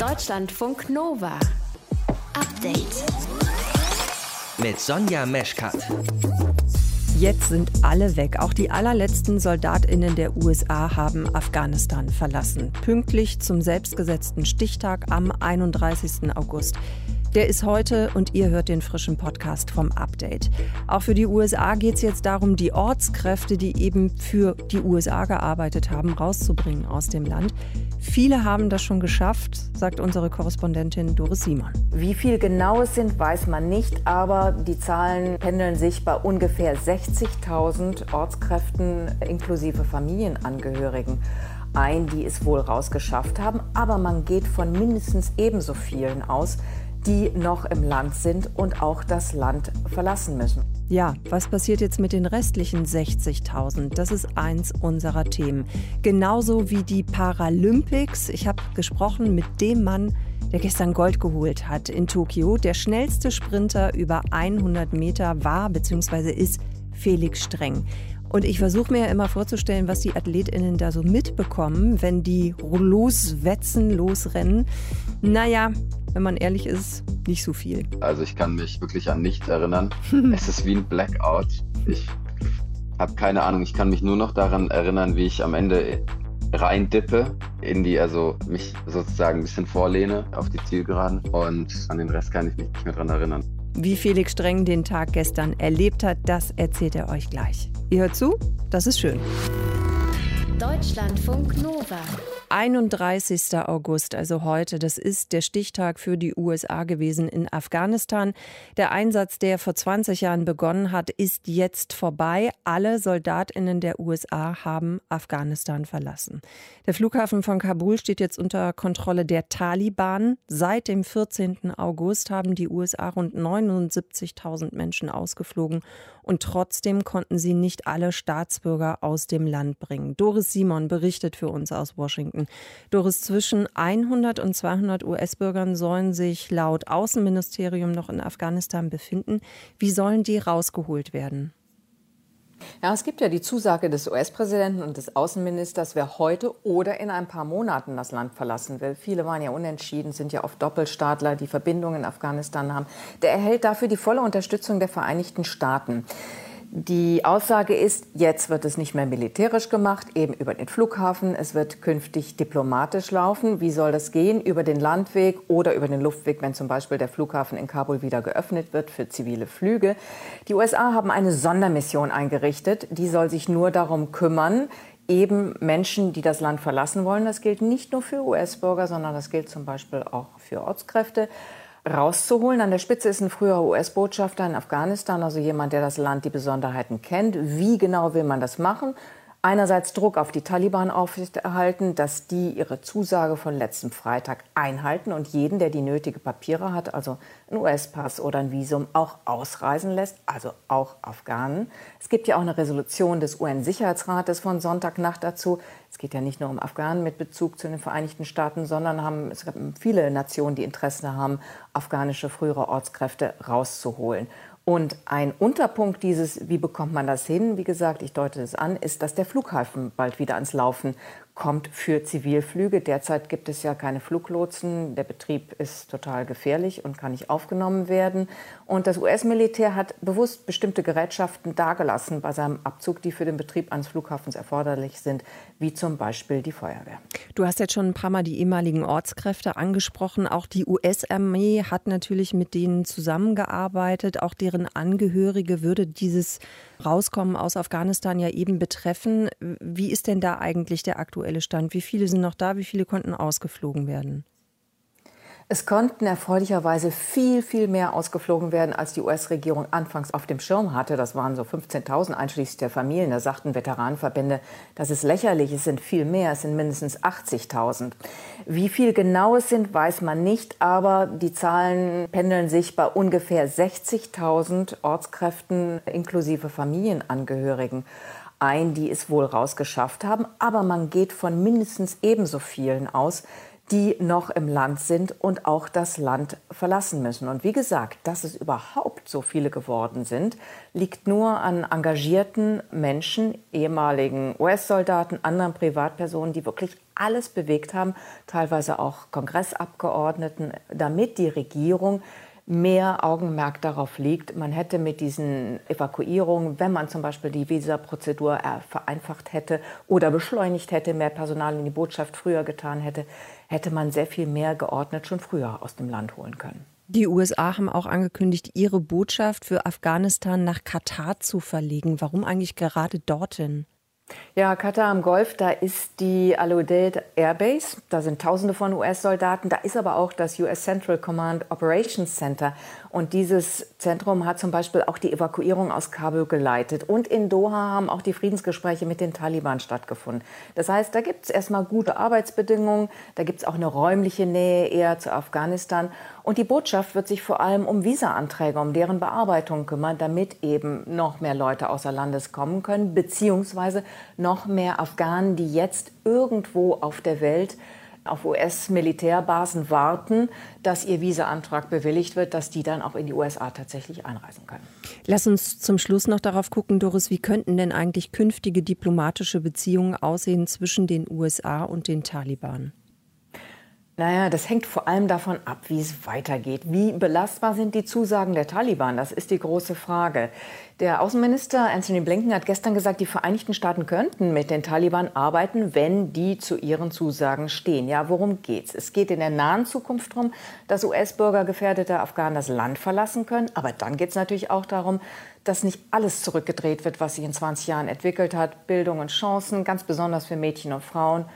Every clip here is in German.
Deutschlandfunk Nova. Update. Mit Sonja Meschkat. Jetzt sind alle weg. Auch die allerletzten Soldatinnen der USA haben Afghanistan verlassen. Pünktlich zum selbstgesetzten Stichtag am 31. August. Der ist heute und ihr hört den frischen Podcast vom Update. Auch für die USA geht es jetzt darum, die Ortskräfte, die eben für die USA gearbeitet haben, rauszubringen aus dem Land. Viele haben das schon geschafft, sagt unsere Korrespondentin Doris Simon. Wie viel genau es sind, weiß man nicht, aber die Zahlen pendeln sich bei ungefähr 60.000 Ortskräften inklusive Familienangehörigen ein, die es wohl rausgeschafft haben. Aber man geht von mindestens ebenso vielen aus, die noch im Land sind und auch das Land verlassen müssen. Ja, was passiert jetzt mit den restlichen 60.000? Das ist eins unserer Themen. Genauso wie die Paralympics. Ich habe gesprochen mit dem Mann, der gestern Gold geholt hat in Tokio. Der schnellste Sprinter über 100 Meter war bzw. ist Felix Streng. Und ich versuche mir ja immer vorzustellen, was die AthletInnen da so mitbekommen, wenn die loswetzen, losrennen. Naja, wenn man ehrlich ist, nicht so viel. Also ich kann mich wirklich an nichts erinnern. es ist wie ein Blackout. Ich habe keine Ahnung. Ich kann mich nur noch daran erinnern, wie ich am Ende rein dippe in die, also mich sozusagen ein bisschen vorlehne auf die Zielgeraden und an den Rest kann ich mich nicht mehr daran erinnern. Wie Felix Streng den Tag gestern erlebt hat, das erzählt er euch gleich. Ihr hört zu, das ist schön. Deutschlandfunk Nova. 31. August, also heute, das ist der Stichtag für die USA gewesen in Afghanistan. Der Einsatz, der vor 20 Jahren begonnen hat, ist jetzt vorbei. Alle Soldatinnen der USA haben Afghanistan verlassen. Der Flughafen von Kabul steht jetzt unter Kontrolle der Taliban. Seit dem 14. August haben die USA rund 79.000 Menschen ausgeflogen und trotzdem konnten sie nicht alle Staatsbürger aus dem Land bringen. Doris Simon berichtet für uns aus Washington. Doris, zwischen 100 und 200 US-Bürgern sollen sich laut Außenministerium noch in Afghanistan befinden. Wie sollen die rausgeholt werden? Ja, es gibt ja die Zusage des US-Präsidenten und des Außenministers, wer heute oder in ein paar Monaten das Land verlassen will. Viele waren ja unentschieden, sind ja oft Doppelstaatler, die Verbindungen in Afghanistan haben. Der erhält dafür die volle Unterstützung der Vereinigten Staaten. Die Aussage ist, jetzt wird es nicht mehr militärisch gemacht, eben über den Flughafen. Es wird künftig diplomatisch laufen. Wie soll das gehen? Über den Landweg oder über den Luftweg, wenn zum Beispiel der Flughafen in Kabul wieder geöffnet wird für zivile Flüge. Die USA haben eine Sondermission eingerichtet. Die soll sich nur darum kümmern, eben Menschen, die das Land verlassen wollen, das gilt nicht nur für US-Bürger, sondern das gilt zum Beispiel auch für Ortskräfte, rauszuholen. An der Spitze ist ein früherer US-Botschafter in Afghanistan, also jemand, der das Land die Besonderheiten kennt. Wie genau will man das machen? einerseits Druck auf die Taliban aufrechterhalten, dass die ihre Zusage von letztem Freitag einhalten und jeden, der die nötigen Papiere hat, also einen US-Pass oder ein Visum, auch ausreisen lässt, also auch Afghanen. Es gibt ja auch eine Resolution des UN-Sicherheitsrates von Sonntagnacht dazu. Es geht ja nicht nur um Afghanen mit Bezug zu den Vereinigten Staaten, sondern haben, es gibt viele Nationen, die Interesse haben, afghanische frühere Ortskräfte rauszuholen. Und ein Unterpunkt dieses, wie bekommt man das hin, wie gesagt, ich deute es an, ist, dass der Flughafen bald wieder ans Laufen kommt für Zivilflüge. Derzeit gibt es ja keine Fluglotsen. Der Betrieb ist total gefährlich und kann nicht aufgenommen werden. Und das US-Militär hat bewusst bestimmte Gerätschaften dagelassen bei seinem Abzug, die für den Betrieb eines Flughafens erforderlich sind, wie zum Beispiel die Feuerwehr. Du hast jetzt schon ein paar Mal die ehemaligen Ortskräfte angesprochen. Auch die US-Armee hat natürlich mit denen zusammengearbeitet. Auch deren Angehörige würde dieses Rauskommen aus Afghanistan ja eben betreffen. Wie ist denn da eigentlich der aktuelle Stand? Wie viele sind noch da? Wie viele konnten ausgeflogen werden? Es konnten erfreulicherweise viel, viel mehr ausgeflogen werden, als die US-Regierung anfangs auf dem Schirm hatte. Das waren so 15.000 einschließlich der Familien. Da sagten Veteranenverbände, das ist lächerlich, es sind viel mehr, es sind mindestens 80.000. Wie viel genau es sind, weiß man nicht, aber die Zahlen pendeln sich bei ungefähr 60.000 Ortskräften inklusive Familienangehörigen ein, die es wohl rausgeschafft haben. Aber man geht von mindestens ebenso vielen aus, die noch im Land sind und auch das Land verlassen müssen. Und wie gesagt, dass es überhaupt so viele geworden sind, liegt nur an engagierten Menschen, ehemaligen US-Soldaten, anderen Privatpersonen, die wirklich alles bewegt haben, teilweise auch Kongressabgeordneten, damit die Regierung mehr Augenmerk darauf liegt. Man hätte mit diesen Evakuierungen, wenn man zum Beispiel die Visaprozedur vereinfacht hätte oder beschleunigt hätte, mehr Personal in die Botschaft früher getan hätte, hätte man sehr viel mehr geordnet schon früher aus dem Land holen können. Die USA haben auch angekündigt, ihre Botschaft für Afghanistan nach Katar zu verlegen. Warum eigentlich gerade dorthin? Ja, Katar am Golf, da ist die Al-Udeid Airbase. Da sind Tausende von US-Soldaten. Da ist aber auch das US Central Command Operations Center. Und dieses Zentrum hat zum Beispiel auch die Evakuierung aus Kabul geleitet. Und in Doha haben auch die Friedensgespräche mit den Taliban stattgefunden. Das heißt, da gibt es erstmal gute Arbeitsbedingungen. Da gibt es auch eine räumliche Nähe eher zu Afghanistan. Und die Botschaft wird sich vor allem um Visa-Anträge, um deren Bearbeitung kümmern, damit eben noch mehr Leute außer Landes kommen können, beziehungsweise noch mehr Afghanen, die jetzt irgendwo auf der Welt auf US-Militärbasen warten, dass ihr Visa-Antrag bewilligt wird, dass die dann auch in die USA tatsächlich einreisen können. Lass uns zum Schluss noch darauf gucken, Doris, wie könnten denn eigentlich künftige diplomatische Beziehungen aussehen zwischen den USA und den Taliban? Naja, das hängt vor allem davon ab, wie es weitergeht. Wie belastbar sind die Zusagen der Taliban? Das ist die große Frage. Der Außenminister Anthony Blinken hat gestern gesagt, die Vereinigten Staaten könnten mit den Taliban arbeiten, wenn die zu ihren Zusagen stehen. Ja, worum geht's? Es geht in der nahen Zukunft darum, dass US-Bürger gefährdete Afghanen das Land verlassen können. Aber dann geht es natürlich auch darum, dass nicht alles zurückgedreht wird, was sich in 20 Jahren entwickelt hat. Bildung und Chancen, ganz besonders für Mädchen und Frauen.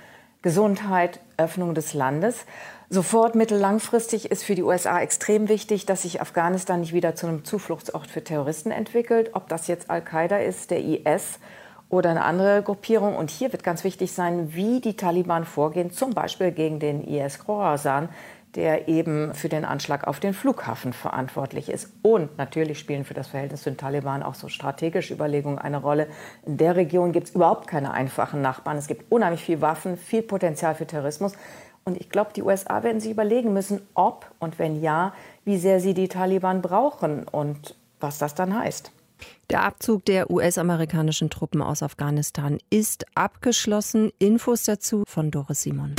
Gesundheit, Öffnung des Landes. Sofort mittellangfristig ist für die USA extrem wichtig, dass sich Afghanistan nicht wieder zu einem Zufluchtsort für Terroristen entwickelt, ob das jetzt Al-Qaida ist, der IS oder eine andere Gruppierung. Und hier wird ganz wichtig sein, wie die Taliban vorgehen, zum Beispiel gegen den IS Khorasan, der eben für den Anschlag auf den Flughafen verantwortlich ist. Und natürlich spielen für das Verhältnis zu den Taliban auch so strategische Überlegungen eine Rolle. In der Region gibt es überhaupt keine einfachen Nachbarn. Es gibt unheimlich viel Waffen, viel Potenzial für Terrorismus. Und ich glaube, die USA werden sich überlegen müssen, ob und wenn ja, wie sehr sie die Taliban brauchen und was das dann heißt. Der Abzug der US-amerikanischen Truppen aus Afghanistan ist abgeschlossen. Infos dazu von Doris Simon.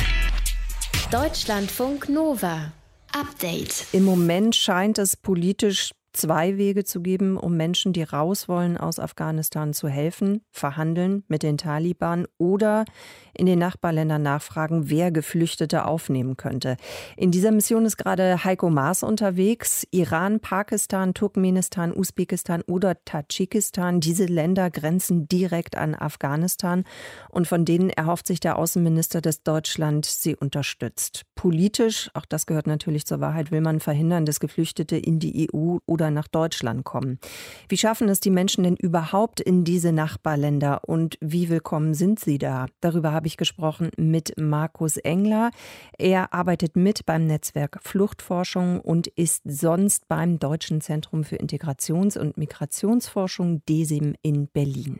Deutschlandfunk Nova. Update. Im Moment scheint es politisch zwei Wege zu geben, um Menschen, die raus wollen aus Afghanistan zu helfen, verhandeln mit den Taliban oder in den Nachbarländern nachfragen, wer Geflüchtete aufnehmen könnte. In dieser Mission ist gerade Heiko Maas unterwegs. Iran, Pakistan, Turkmenistan, Usbekistan oder Tadschikistan. Diese Länder grenzen direkt an Afghanistan und von denen erhofft sich der Außenminister, dass Deutschland sie unterstützt. Politisch, auch das gehört natürlich zur Wahrheit, will man verhindern, dass Geflüchtete in die EU oder nach Deutschland kommen. Wie schaffen es die Menschen denn überhaupt in diese Nachbarländer und wie willkommen sind sie da? Darüber habe habe ich gesprochen mit Markus Engler. Er arbeitet mit beim Netzwerk Fluchtforschung und ist sonst beim Deutschen Zentrum für Integrations- und Migrationsforschung DESIM in Berlin.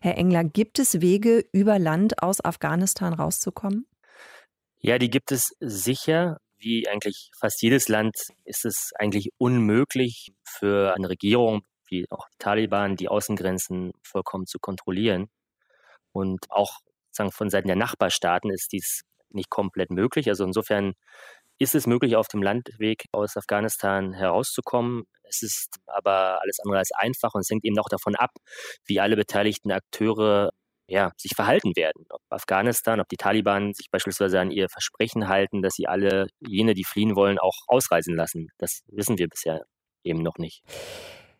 Herr Engler, gibt es Wege, über Land aus Afghanistan rauszukommen? Ja, die gibt es sicher. Wie eigentlich fast jedes Land ist es eigentlich unmöglich für eine Regierung, wie auch die Taliban, die Außengrenzen vollkommen zu kontrollieren. Und auch sagen, von Seiten der Nachbarstaaten ist dies nicht komplett möglich. Also insofern ist es möglich, auf dem Landweg aus Afghanistan herauszukommen. Es ist aber alles andere als einfach und es hängt eben auch davon ab, wie alle beteiligten Akteure ja, sich verhalten werden. Ob Afghanistan, ob die Taliban sich beispielsweise an ihr Versprechen halten, dass sie alle jene, die fliehen wollen, auch ausreisen lassen. Das wissen wir bisher eben noch nicht.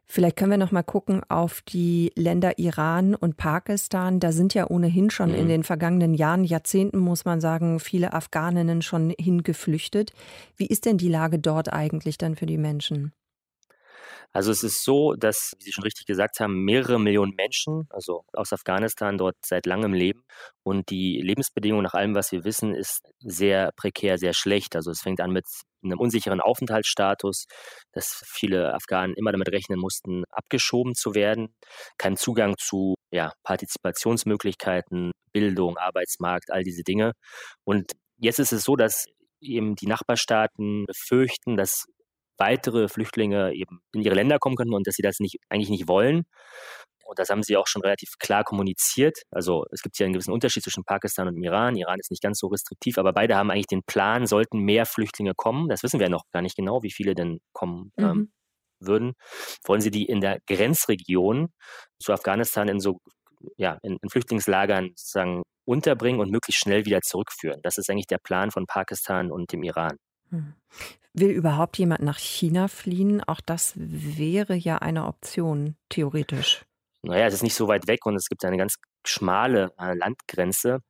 Vielleicht können wir noch mal gucken auf die Länder Iran und Pakistan. Da sind ja ohnehin schon mhm. in den vergangenen Jahren, Jahrzehnten muss man sagen, viele Afghaninnen schon hingeflüchtet. Wie ist denn die Lage dort eigentlich dann für die Menschen? Also es ist so, dass, wie Sie schon richtig gesagt haben, mehrere Millionen Menschen, also aus Afghanistan, dort seit langem leben. Und die Lebensbedingungen, nach allem, was wir wissen, ist sehr prekär, sehr schlecht. Also es fängt an mit einem unsicheren Aufenthaltsstatus, dass viele Afghanen immer damit rechnen mussten, abgeschoben zu werden, kein Zugang zu ja, Partizipationsmöglichkeiten, Bildung, Arbeitsmarkt, all diese Dinge. Und jetzt ist es so, dass eben die Nachbarstaaten befürchten, dass weitere Flüchtlinge eben in ihre Länder kommen könnten und dass sie das nicht, eigentlich nicht wollen. und das haben sie auch schon relativ klar kommuniziert. Also es gibt ja einen gewissen Unterschied zwischen Pakistan und dem Iran. Iran ist nicht ganz so restriktiv, aber beide haben eigentlich den Plan, sollten mehr Flüchtlinge kommen. Das wissen wir noch gar nicht genau, wie viele denn kommen ähm, mhm. ähm, würden. Wollen sie die in der Grenzregion zu Afghanistan in so ja, in, in Flüchtlingslagern sozusagen unterbringen und möglichst schnell wieder zurückführen. Das ist eigentlich der Plan von Pakistan und dem Iran. Hm. Will überhaupt jemand nach China fliehen? Auch das wäre ja eine Option, theoretisch. Naja, es ist nicht so weit weg und es gibt eine ganz schmale äh, Landgrenze.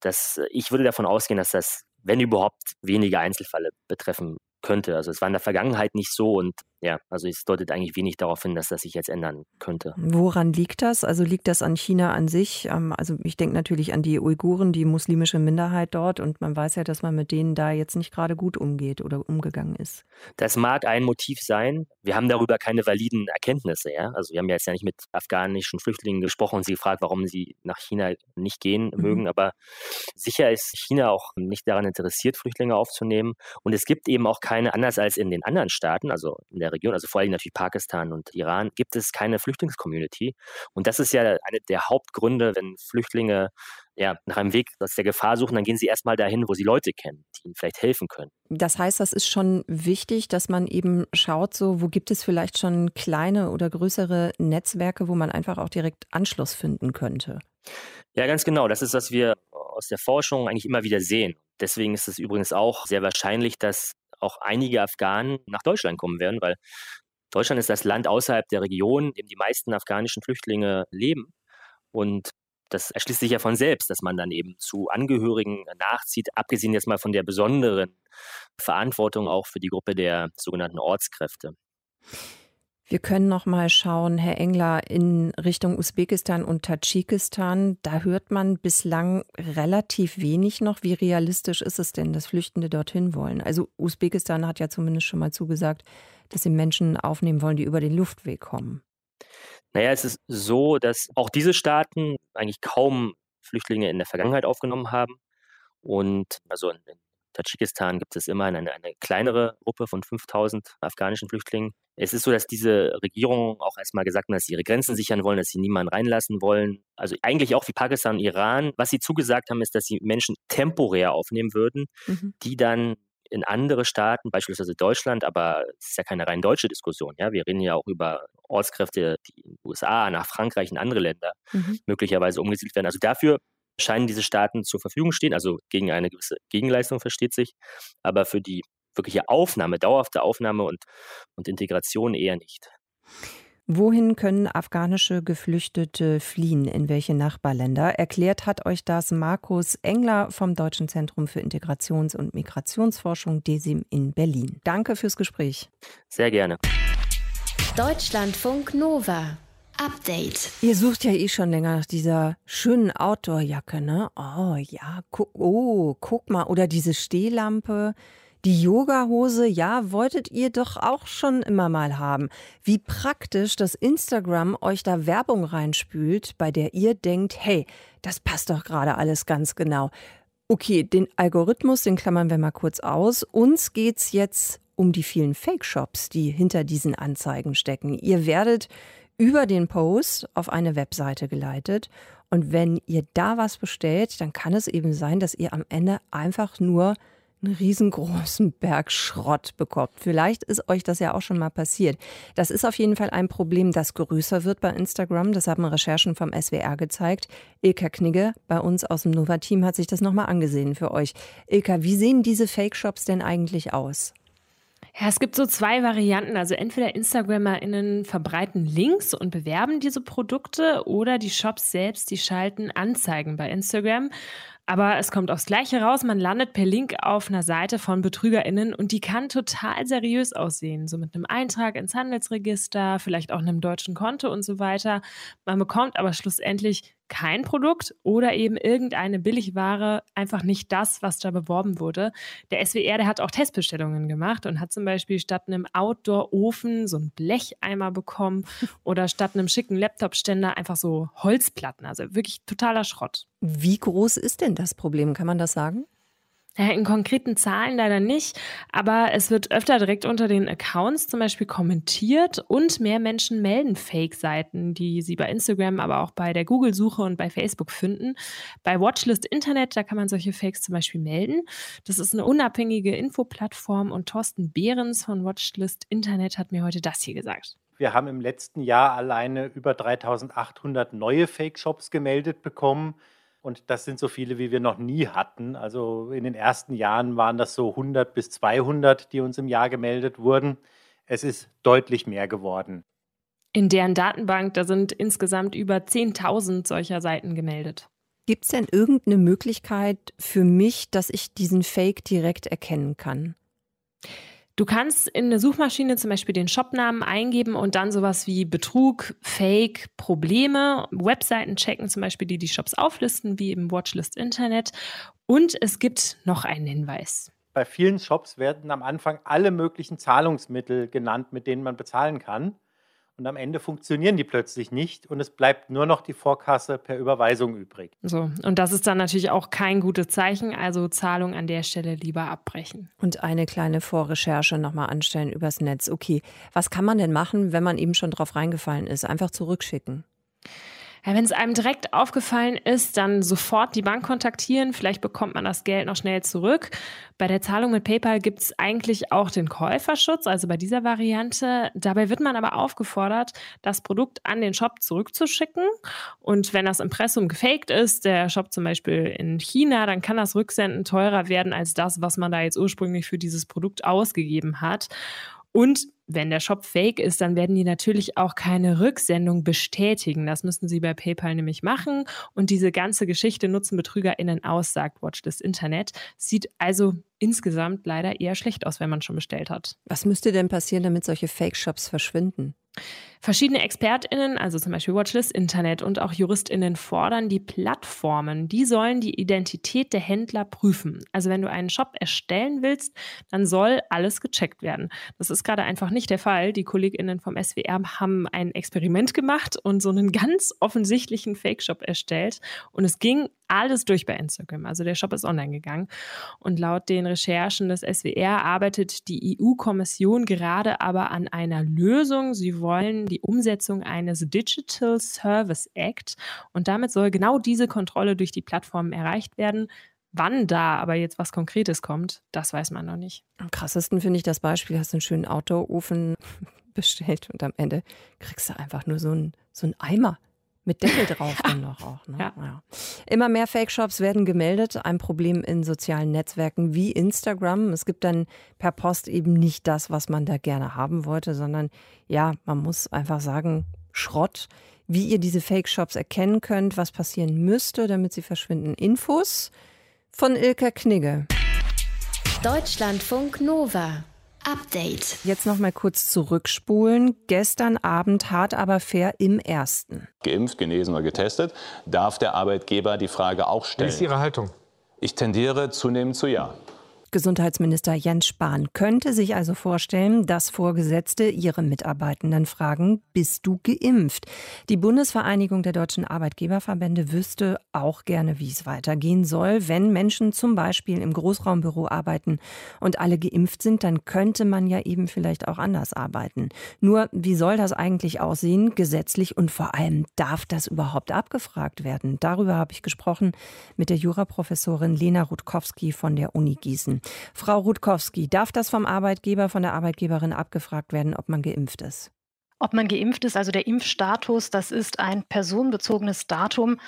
Das, äh, ich würde davon ausgehen, dass das, wenn überhaupt, wenige Einzelfälle betreffen könnte. Also es war in der Vergangenheit nicht so und ja, also es deutet eigentlich wenig darauf hin, dass das sich jetzt ändern könnte. Woran liegt das? Also liegt das an China an sich? Ähm, also ich denke natürlich an die Uiguren, die muslimische Minderheit dort und man weiß ja, dass man mit denen da jetzt nicht gerade gut umgeht oder umgegangen ist. Das mag ein Motiv sein. Wir haben darüber keine validen Erkenntnisse. Ja? Also wir haben ja jetzt ja nicht mit afghanischen Flüchtlingen gesprochen und sie gefragt, warum sie nach China nicht gehen mhm. mögen. Aber sicher ist China auch nicht daran interessiert, Flüchtlinge aufzunehmen. Und es gibt eben auch keine, anders als in den anderen Staaten, also in der Region, also vor allem natürlich Pakistan und Iran, gibt es keine Flüchtlingscommunity. Und das ist ja einer der Hauptgründe, wenn Flüchtlinge ja, nach einem Weg aus der Gefahr suchen, dann gehen sie erstmal dahin, wo sie Leute kennen, die ihnen vielleicht helfen können. Das heißt, das ist schon wichtig, dass man eben schaut, so wo gibt es vielleicht schon kleine oder größere Netzwerke, wo man einfach auch direkt Anschluss finden könnte. Ja, ganz genau. Das ist, was wir aus der Forschung eigentlich immer wieder sehen. Deswegen ist es übrigens auch sehr wahrscheinlich, dass auch einige Afghanen nach Deutschland kommen werden, weil Deutschland ist das Land außerhalb der Region, in dem die meisten afghanischen Flüchtlinge leben. Und das erschließt sich ja von selbst, dass man dann eben zu Angehörigen nachzieht, abgesehen jetzt mal von der besonderen Verantwortung auch für die Gruppe der sogenannten Ortskräfte. Wir können noch mal schauen, Herr Engler, in Richtung Usbekistan und Tadschikistan. Da hört man bislang relativ wenig noch. Wie realistisch ist es denn, dass Flüchtende dorthin wollen? Also Usbekistan hat ja zumindest schon mal zugesagt, dass sie Menschen aufnehmen wollen, die über den Luftweg kommen. Naja, es ist so, dass auch diese Staaten eigentlich kaum Flüchtlinge in der Vergangenheit aufgenommen haben. Und also in, in Tadschikistan gibt es immerhin eine, eine kleinere Gruppe von 5000 afghanischen Flüchtlingen. Es ist so, dass diese Regierung auch erstmal gesagt hat, dass sie ihre Grenzen sichern wollen, dass sie niemanden reinlassen wollen. Also eigentlich auch wie Pakistan und Iran. Was sie zugesagt haben, ist, dass sie Menschen temporär aufnehmen würden, mhm. die dann in andere Staaten, beispielsweise Deutschland, aber es ist ja keine rein deutsche Diskussion. Ja? Wir reden ja auch über Ortskräfte, die in den USA, nach Frankreich, in andere Länder mhm. möglicherweise umgesiedelt werden. Also dafür scheinen diese Staaten zur Verfügung stehen, also gegen eine gewisse Gegenleistung versteht sich, aber für die wirkliche Aufnahme, dauerhafte Aufnahme und, und Integration eher nicht. Wohin können afghanische Geflüchtete fliehen? In welche Nachbarländer? Erklärt hat euch das Markus Engler vom Deutschen Zentrum für Integrations- und Migrationsforschung DESIM in Berlin. Danke fürs Gespräch. Sehr gerne. Deutschlandfunk Nova. Update. Ihr sucht ja eh schon länger nach dieser schönen Outdoor-Jacke, ne? Oh ja, guck, oh, guck mal. Oder diese Stehlampe. Die Yoga-Hose, ja, wolltet ihr doch auch schon immer mal haben. Wie praktisch, dass Instagram euch da Werbung reinspült, bei der ihr denkt, hey, das passt doch gerade alles ganz genau. Okay, den Algorithmus, den klammern wir mal kurz aus. Uns geht's jetzt um die vielen Fake-Shops, die hinter diesen Anzeigen stecken. Ihr werdet über den Post auf eine Webseite geleitet. Und wenn ihr da was bestellt, dann kann es eben sein, dass ihr am Ende einfach nur einen riesengroßen Berg Schrott bekommt. Vielleicht ist euch das ja auch schon mal passiert. Das ist auf jeden Fall ein Problem, das größer wird bei Instagram. Das haben Recherchen vom SWR gezeigt. Ilka Knigge bei uns aus dem Nova-Team hat sich das nochmal angesehen für euch. Ilka, wie sehen diese Fake-Shops denn eigentlich aus? Ja, es gibt so zwei Varianten. Also entweder InstagrammerInnen verbreiten Links und bewerben diese Produkte oder die Shops selbst, die schalten Anzeigen bei Instagram. Aber es kommt aufs Gleiche raus. Man landet per Link auf einer Seite von BetrügerInnen und die kann total seriös aussehen. So mit einem Eintrag ins Handelsregister, vielleicht auch einem deutschen Konto und so weiter. Man bekommt aber schlussendlich kein Produkt oder eben irgendeine Billigware, einfach nicht das, was da beworben wurde. Der SWR, der hat auch Testbestellungen gemacht und hat zum Beispiel statt einem Outdoor-Ofen so einen Blecheimer bekommen oder statt einem schicken Laptop-Ständer einfach so Holzplatten. Also wirklich totaler Schrott. Wie groß ist denn das Problem? Kann man das sagen? In konkreten Zahlen leider nicht, aber es wird öfter direkt unter den Accounts zum Beispiel kommentiert und mehr Menschen melden Fake-Seiten, die sie bei Instagram, aber auch bei der Google-Suche und bei Facebook finden. Bei Watchlist Internet, da kann man solche Fakes zum Beispiel melden. Das ist eine unabhängige Infoplattform und Thorsten Behrens von Watchlist Internet hat mir heute das hier gesagt. Wir haben im letzten Jahr alleine über 3800 neue Fake-Shops gemeldet bekommen. Und das sind so viele, wie wir noch nie hatten. Also in den ersten Jahren waren das so 100 bis 200, die uns im Jahr gemeldet wurden. Es ist deutlich mehr geworden. In deren Datenbank, da sind insgesamt über 10.000 solcher Seiten gemeldet. Gibt es denn irgendeine Möglichkeit für mich, dass ich diesen Fake direkt erkennen kann? Du kannst in eine Suchmaschine zum Beispiel den Shopnamen eingeben und dann sowas wie Betrug, Fake, Probleme, Webseiten checken, zum Beispiel die die Shops auflisten, wie im Watchlist Internet. Und es gibt noch einen Hinweis. Bei vielen Shops werden am Anfang alle möglichen Zahlungsmittel genannt, mit denen man bezahlen kann. Und am Ende funktionieren die plötzlich nicht und es bleibt nur noch die Vorkasse per Überweisung übrig. So, und das ist dann natürlich auch kein gutes Zeichen, also Zahlung an der Stelle lieber abbrechen. Und eine kleine Vorrecherche nochmal anstellen übers Netz. Okay, was kann man denn machen, wenn man eben schon drauf reingefallen ist? Einfach zurückschicken. Ja, wenn es einem direkt aufgefallen ist, dann sofort die Bank kontaktieren. Vielleicht bekommt man das Geld noch schnell zurück. Bei der Zahlung mit PayPal gibt es eigentlich auch den Käuferschutz, also bei dieser Variante. Dabei wird man aber aufgefordert, das Produkt an den Shop zurückzuschicken. Und wenn das Impressum gefaked ist, der Shop zum Beispiel in China, dann kann das Rücksenden teurer werden als das, was man da jetzt ursprünglich für dieses Produkt ausgegeben hat. Und wenn der Shop fake ist, dann werden die natürlich auch keine Rücksendung bestätigen. Das müssen sie bei PayPal nämlich machen. Und diese ganze Geschichte nutzen BetrügerInnen aus, sagt Watch das Internet. Sieht also insgesamt leider eher schlecht aus, wenn man schon bestellt hat. Was müsste denn passieren, damit solche Fake-Shops verschwinden? Verschiedene ExpertInnen, also zum Beispiel Watchlist Internet und auch JuristInnen fordern die Plattformen, die sollen die Identität der Händler prüfen. Also wenn du einen Shop erstellen willst, dann soll alles gecheckt werden. Das ist gerade einfach nicht der Fall. Die KollegInnen vom SWR haben ein Experiment gemacht und so einen ganz offensichtlichen Fake-Shop erstellt. Und es ging alles durch bei Instagram. Also der Shop ist online gegangen. Und laut den Recherchen des SWR arbeitet die EU-Kommission gerade aber an einer Lösung. Sie wollen die Umsetzung eines Digital Service Act. Und damit soll genau diese Kontrolle durch die Plattformen erreicht werden. Wann da aber jetzt was Konkretes kommt, das weiß man noch nicht. Am krassesten finde ich das Beispiel, hast du einen schönen Autoofen bestellt und am Ende kriegst du einfach nur so einen, so einen Eimer mit Deckel drauf dann noch auch. Ne? Ja. Ja. Immer mehr Fake-Shops werden gemeldet. Ein Problem in sozialen Netzwerken wie Instagram. Es gibt dann per Post eben nicht das, was man da gerne haben wollte, sondern ja, man muss einfach sagen, Schrott. Wie ihr diese Fake-Shops erkennen könnt, was passieren müsste, damit sie verschwinden. Infos von Ilka Knigge. Deutschlandfunk Nova. Update. Jetzt noch mal kurz zurückspulen. Gestern Abend hart aber fair im ersten. Geimpft, genesen oder getestet, darf der Arbeitgeber die Frage auch stellen. Wie ist Ihre Haltung? Ich tendiere zunehmend zu Ja. Gesundheitsminister Jens Spahn könnte sich also vorstellen, dass Vorgesetzte ihre Mitarbeitenden fragen, bist du geimpft? Die Bundesvereinigung der deutschen Arbeitgeberverbände wüsste auch gerne, wie es weitergehen soll. Wenn Menschen zum Beispiel im Großraumbüro arbeiten und alle geimpft sind, dann könnte man ja eben vielleicht auch anders arbeiten. Nur, wie soll das eigentlich aussehen, gesetzlich und vor allem, darf das überhaupt abgefragt werden? Darüber habe ich gesprochen mit der Juraprofessorin Lena Rutkowski von der Uni Gießen. Frau Rutkowski, darf das vom Arbeitgeber, von der Arbeitgeberin abgefragt werden, ob man geimpft ist? Ob man geimpft ist, also der Impfstatus, das ist ein personenbezogenes Datum.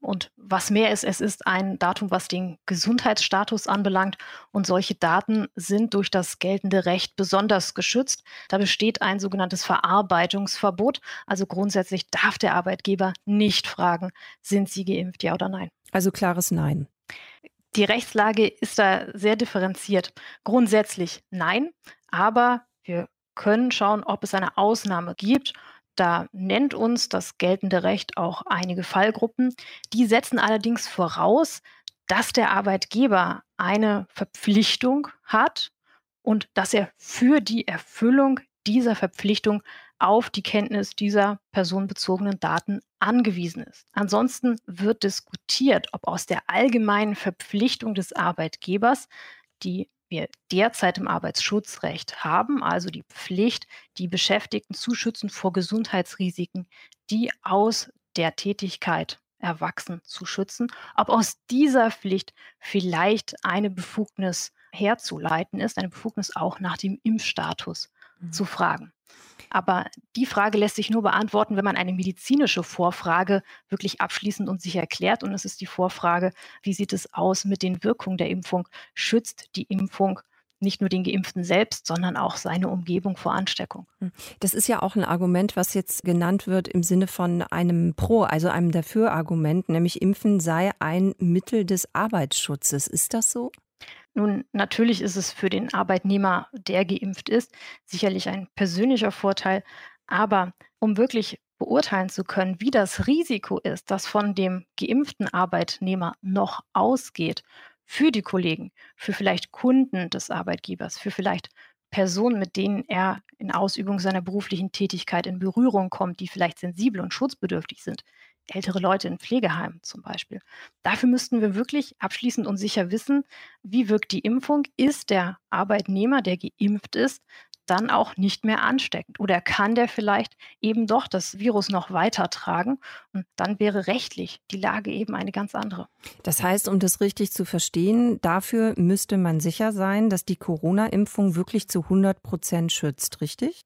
Und was mehr ist, es ist ein Datum, was den Gesundheitsstatus anbelangt. Und solche Daten sind durch das geltende Recht besonders geschützt. Da besteht ein sogenanntes Verarbeitungsverbot. Also grundsätzlich darf der Arbeitgeber nicht fragen, sind Sie geimpft, ja oder nein. Also klares Nein. Die Rechtslage ist da sehr differenziert. Grundsätzlich nein, aber wir können schauen, ob es eine Ausnahme gibt. Da nennt uns das geltende Recht auch einige Fallgruppen. Die setzen allerdings voraus, dass der Arbeitgeber eine Verpflichtung hat und dass er für die Erfüllung dieser Verpflichtung auf die Kenntnis dieser personenbezogenen Daten angewiesen ist. Ansonsten wird diskutiert, ob aus der allgemeinen Verpflichtung des Arbeitgebers, die wir derzeit im Arbeitsschutzrecht haben, also die Pflicht, die Beschäftigten zu schützen vor Gesundheitsrisiken, die aus der Tätigkeit erwachsen zu schützen, ob aus dieser Pflicht vielleicht eine Befugnis herzuleiten ist, eine Befugnis auch nach dem Impfstatus mhm. zu fragen. Aber die Frage lässt sich nur beantworten, wenn man eine medizinische Vorfrage wirklich abschließend und sicher erklärt. Und es ist die Vorfrage, wie sieht es aus mit den Wirkungen der Impfung? Schützt die Impfung nicht nur den Geimpften selbst, sondern auch seine Umgebung vor Ansteckung. Hm. Das ist ja auch ein Argument, was jetzt genannt wird im Sinne von einem Pro, also einem Dafür-Argument, nämlich Impfen sei ein Mittel des Arbeitsschutzes. Ist das so? Nun, natürlich ist es für den Arbeitnehmer, der geimpft ist, sicherlich ein persönlicher Vorteil. Aber um wirklich beurteilen zu können, wie das Risiko ist, das von dem geimpften Arbeitnehmer noch ausgeht für die Kollegen, für vielleicht Kunden des Arbeitgebers, für vielleicht Personen, mit denen er in Ausübung seiner beruflichen Tätigkeit in Berührung kommt, die vielleicht sensibel und schutzbedürftig sind, ältere Leute in Pflegeheimen zum Beispiel. Dafür müssten wir wirklich abschließend und sicher wissen, wie wirkt die Impfung? Ist der Arbeitnehmer, der geimpft ist, dann auch nicht mehr ansteckend? Oder kann der vielleicht eben doch das Virus noch weitertragen? Und dann wäre rechtlich die Lage eben eine ganz andere. Das heißt, um das richtig zu verstehen, dafür müsste man sicher sein, dass die Corona-Impfung wirklich zu 100 Prozent schützt, richtig?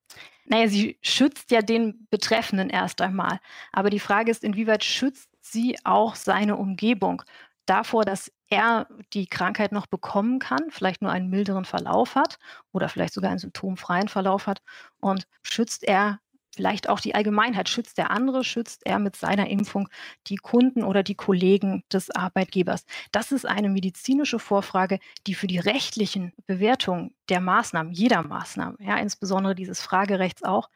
Naja, sie schützt ja den Betreffenden erst einmal. Aber die Frage ist, inwieweit schützt sie auch seine Umgebung davor, dass er die Krankheit noch bekommen kann, vielleicht nur einen milderen Verlauf hat oder vielleicht sogar einen symptomfreien Verlauf hat und schützt er vielleicht auch die Allgemeinheit. Schützt der andere, schützt er mit seiner Impfung die Kunden oder die Kollegen des Arbeitgebers? Das ist eine medizinische Vorfrage, die für die rechtlichen Bewertungen der Maßnahmen, jeder Maßnahme, ja, insbesondere dieses Fragerechts auch,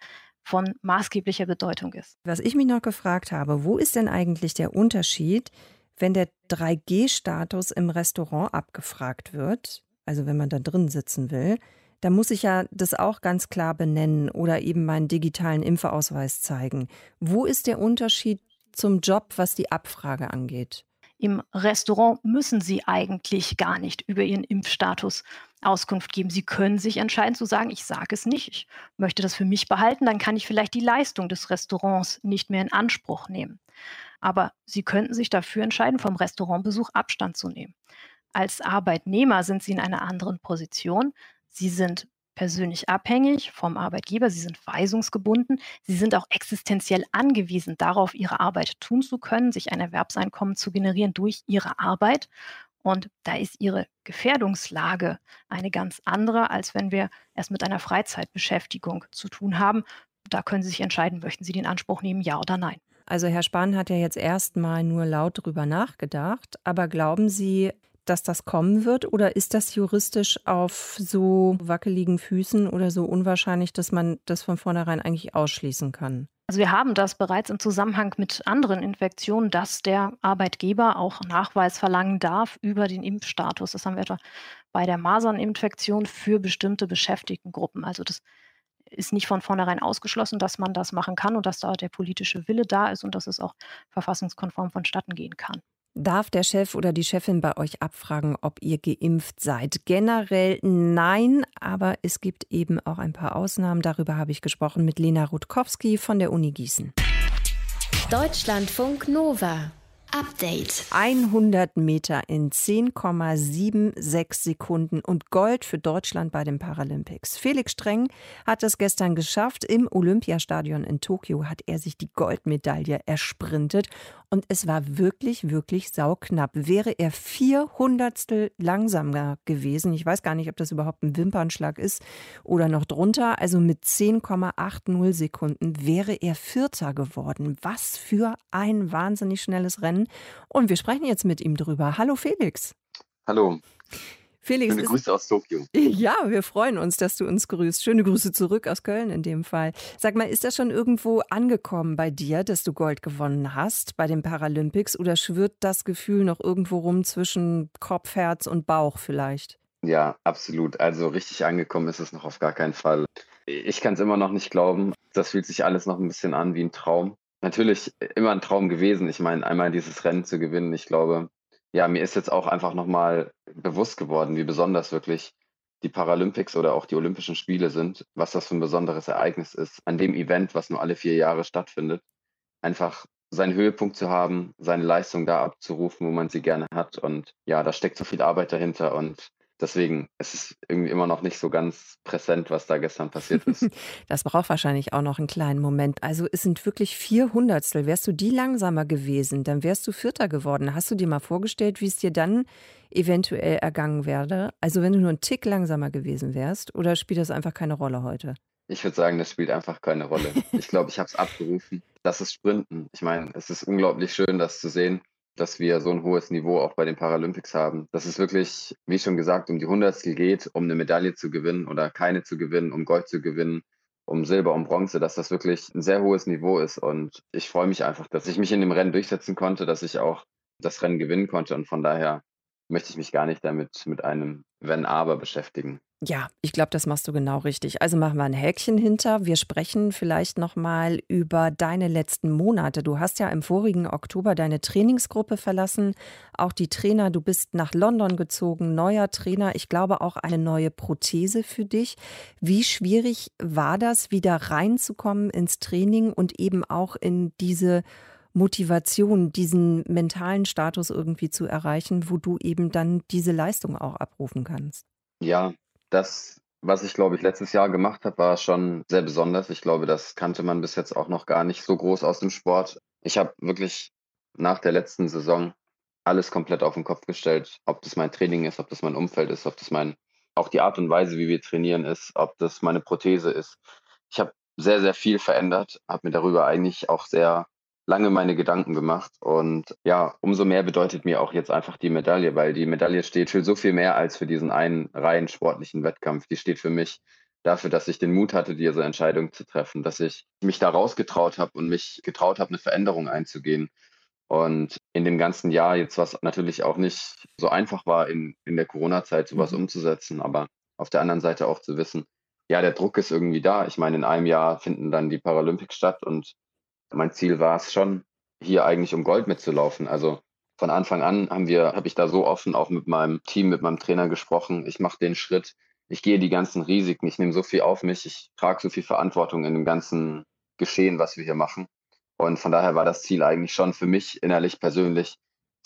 von maßgeblicher Bedeutung ist. Was ich mich noch gefragt habe, wo ist denn eigentlich der Unterschied, wenn der 3G-Status im Restaurant abgefragt wird, also wenn man da drin sitzen will, da muss ich ja das auch ganz klar benennen oder eben meinen digitalen Impfausweis zeigen. Wo ist der Unterschied zum Job, was die Abfrage angeht? Im Restaurant müssen Sie eigentlich gar nicht über Ihren Impfstatus Auskunft geben. Sie können sich entscheiden zu sagen, ich sage es nicht, ich möchte das für mich behalten, dann kann ich vielleicht die Leistung des Restaurants nicht mehr in Anspruch nehmen. Aber Sie könnten sich dafür entscheiden, vom Restaurantbesuch Abstand zu nehmen. Als Arbeitnehmer sind Sie in einer anderen Position. Sie sind persönlich abhängig vom Arbeitgeber, sie sind weisungsgebunden, sie sind auch existenziell angewiesen darauf, ihre Arbeit tun zu können, sich ein Erwerbseinkommen zu generieren durch ihre Arbeit. Und da ist ihre Gefährdungslage eine ganz andere, als wenn wir es mit einer Freizeitbeschäftigung zu tun haben. Da können Sie sich entscheiden, möchten Sie den Anspruch nehmen, ja oder nein. Also Herr Spahn hat ja jetzt erstmal nur laut darüber nachgedacht, aber glauben Sie, dass das kommen wird? Oder ist das juristisch auf so wackeligen Füßen oder so unwahrscheinlich, dass man das von vornherein eigentlich ausschließen kann? Also wir haben das bereits im Zusammenhang mit anderen Infektionen, dass der Arbeitgeber auch Nachweis verlangen darf über den Impfstatus. Das haben wir etwa bei der Maserninfektion für bestimmte Beschäftigtengruppen. Also das ist nicht von vornherein ausgeschlossen, dass man das machen kann und dass da der politische Wille da ist und dass es auch verfassungskonform vonstatten gehen kann. Darf der Chef oder die Chefin bei euch abfragen, ob ihr geimpft seid? Generell nein, aber es gibt eben auch ein paar Ausnahmen. Darüber habe ich gesprochen mit Lena Rutkowski von der Uni Gießen. Deutschlandfunk Nova. Update. 100 Meter in 10,76 Sekunden und Gold für Deutschland bei den Paralympics. Felix Streng hat es gestern geschafft. Im Olympiastadion in Tokio hat er sich die Goldmedaille ersprintet und es war wirklich, wirklich sauknapp. Wäre er vierhundertstel langsamer gewesen, ich weiß gar nicht, ob das überhaupt ein Wimpernschlag ist oder noch drunter, also mit 10,80 Sekunden wäre er Vierter geworden. Was für ein wahnsinnig schnelles Rennen. Und wir sprechen jetzt mit ihm drüber. Hallo Felix. Hallo. Felix. Schöne Grüße aus Tokio. Ja, wir freuen uns, dass du uns grüßt. Schöne Grüße zurück aus Köln in dem Fall. Sag mal, ist das schon irgendwo angekommen bei dir, dass du Gold gewonnen hast bei den Paralympics oder schwirrt das Gefühl noch irgendwo rum zwischen Kopf, Herz und Bauch vielleicht? Ja, absolut. Also richtig angekommen ist es noch auf gar keinen Fall. Ich kann es immer noch nicht glauben. Das fühlt sich alles noch ein bisschen an wie ein Traum. Natürlich immer ein Traum gewesen. Ich meine, einmal dieses Rennen zu gewinnen. Ich glaube, ja, mir ist jetzt auch einfach nochmal bewusst geworden, wie besonders wirklich die Paralympics oder auch die Olympischen Spiele sind, was das für ein besonderes Ereignis ist, an dem Event, was nur alle vier Jahre stattfindet. Einfach seinen Höhepunkt zu haben, seine Leistung da abzurufen, wo man sie gerne hat. Und ja, da steckt so viel Arbeit dahinter und Deswegen es ist es irgendwie immer noch nicht so ganz präsent, was da gestern passiert ist. Das braucht wahrscheinlich auch noch einen kleinen Moment. Also es sind wirklich vier Hundertstel. Wärst du die langsamer gewesen, dann wärst du Vierter geworden. Hast du dir mal vorgestellt, wie es dir dann eventuell ergangen wäre? Also wenn du nur einen Tick langsamer gewesen wärst oder spielt das einfach keine Rolle heute? Ich würde sagen, das spielt einfach keine Rolle. Ich glaube, ich habe es abgerufen. Das ist Sprinten. Ich meine, es ist unglaublich schön, das zu sehen dass wir so ein hohes Niveau auch bei den Paralympics haben. Dass es wirklich, wie schon gesagt, um die Hundertstel geht, um eine Medaille zu gewinnen oder keine zu gewinnen, um Gold zu gewinnen, um Silber, um Bronze, dass das wirklich ein sehr hohes Niveau ist. Und ich freue mich einfach, dass ich mich in dem Rennen durchsetzen konnte, dass ich auch das Rennen gewinnen konnte. Und von daher möchte ich mich gar nicht damit mit einem Wenn-Aber beschäftigen. Ja, ich glaube, das machst du genau richtig. Also machen wir ein Häkchen hinter. Wir sprechen vielleicht noch mal über deine letzten Monate. Du hast ja im vorigen Oktober deine Trainingsgruppe verlassen, auch die Trainer. Du bist nach London gezogen, neuer Trainer. Ich glaube auch eine neue Prothese für dich. Wie schwierig war das, wieder reinzukommen ins Training und eben auch in diese Motivation, diesen mentalen Status irgendwie zu erreichen, wo du eben dann diese Leistung auch abrufen kannst? Ja, das, was ich, glaube ich, letztes Jahr gemacht habe, war schon sehr besonders. Ich glaube, das kannte man bis jetzt auch noch gar nicht so groß aus dem Sport. Ich habe wirklich nach der letzten Saison alles komplett auf den Kopf gestellt, ob das mein Training ist, ob das mein Umfeld ist, ob das mein, auch die Art und Weise, wie wir trainieren ist, ob das meine Prothese ist. Ich habe sehr, sehr viel verändert, habe mir darüber eigentlich auch sehr lange meine Gedanken gemacht. Und ja, umso mehr bedeutet mir auch jetzt einfach die Medaille, weil die Medaille steht für so viel mehr als für diesen einen rein sportlichen Wettkampf. Die steht für mich dafür, dass ich den Mut hatte, diese Entscheidung zu treffen, dass ich mich da rausgetraut habe und mich getraut habe, eine Veränderung einzugehen. Und in dem ganzen Jahr jetzt, was natürlich auch nicht so einfach war, in, in der Corona-Zeit sowas mhm. umzusetzen, aber auf der anderen Seite auch zu wissen, ja, der Druck ist irgendwie da. Ich meine, in einem Jahr finden dann die Paralympics statt und mein Ziel war es schon, hier eigentlich um Gold mitzulaufen. Also von Anfang an haben wir, habe ich da so offen auch mit meinem Team, mit meinem Trainer gesprochen. Ich mache den Schritt, ich gehe die ganzen Risiken, ich nehme so viel auf mich, ich trage so viel Verantwortung in dem ganzen Geschehen, was wir hier machen. Und von daher war das Ziel eigentlich schon für mich innerlich persönlich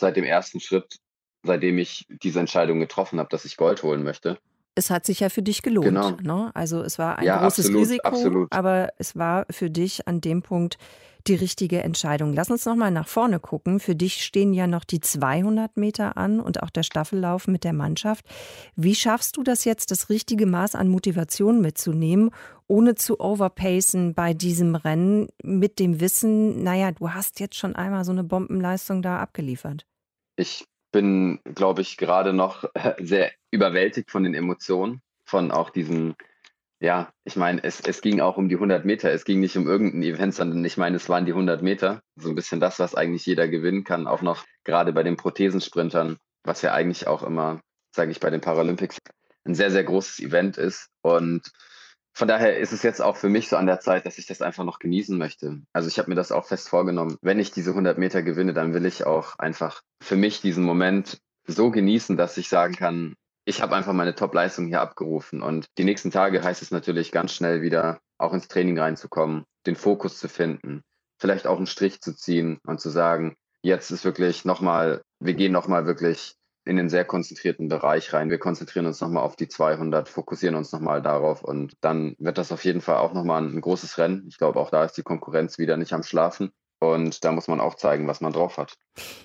seit dem ersten Schritt, seitdem ich diese Entscheidung getroffen habe, dass ich Gold holen möchte. Es hat sich ja für dich gelohnt. Genau. Ne? Also es war ein ja, großes absolut, Risiko, absolut. aber es war für dich an dem Punkt die richtige Entscheidung. Lass uns noch mal nach vorne gucken. Für dich stehen ja noch die 200 Meter an und auch der Staffellauf mit der Mannschaft. Wie schaffst du das jetzt, das richtige Maß an Motivation mitzunehmen, ohne zu overpacen bei diesem Rennen mit dem Wissen, naja, du hast jetzt schon einmal so eine Bombenleistung da abgeliefert? Ich bin, glaube ich, gerade noch sehr überwältigt von den Emotionen, von auch diesem ja, ich meine, es, es ging auch um die 100 Meter. Es ging nicht um irgendein Event, sondern ich meine, es waren die 100 Meter. So ein bisschen das, was eigentlich jeder gewinnen kann. Auch noch gerade bei den Prothesensprintern, was ja eigentlich auch immer, sage ich, bei den Paralympics ein sehr, sehr großes Event ist. Und von daher ist es jetzt auch für mich so an der Zeit, dass ich das einfach noch genießen möchte. Also ich habe mir das auch fest vorgenommen. Wenn ich diese 100 Meter gewinne, dann will ich auch einfach für mich diesen Moment so genießen, dass ich sagen kann, ich habe einfach meine Top-Leistung hier abgerufen. Und die nächsten Tage heißt es natürlich ganz schnell wieder auch ins Training reinzukommen, den Fokus zu finden, vielleicht auch einen Strich zu ziehen und zu sagen, jetzt ist wirklich nochmal, wir gehen nochmal wirklich in den sehr konzentrierten Bereich rein. Wir konzentrieren uns nochmal auf die 200, fokussieren uns nochmal darauf und dann wird das auf jeden Fall auch nochmal ein großes Rennen. Ich glaube, auch da ist die Konkurrenz wieder nicht am Schlafen. Und da muss man auch zeigen, was man drauf hat.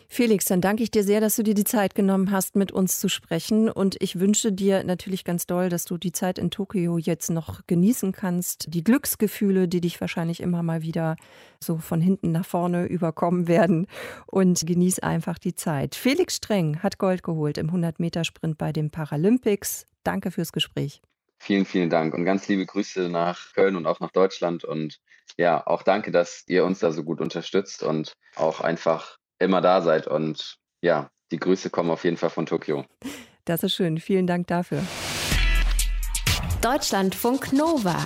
Felix, dann danke ich dir sehr, dass du dir die Zeit genommen hast, mit uns zu sprechen. Und ich wünsche dir natürlich ganz doll, dass du die Zeit in Tokio jetzt noch genießen kannst. Die Glücksgefühle, die dich wahrscheinlich immer mal wieder so von hinten nach vorne überkommen werden. Und genieß einfach die Zeit. Felix Streng hat Gold geholt im 100-Meter-Sprint bei den Paralympics. Danke fürs Gespräch. Vielen, vielen Dank und ganz liebe Grüße nach Köln und auch nach Deutschland. Und ja, auch danke, dass ihr uns da so gut unterstützt und auch einfach immer da seid. Und ja, die Grüße kommen auf jeden Fall von Tokio. Das ist schön. Vielen Dank dafür. Deutschlandfunk Nova.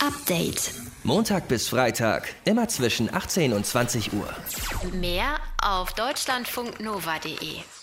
Update. Montag bis Freitag, immer zwischen 18 und 20 Uhr. Mehr auf deutschlandfunknova.de.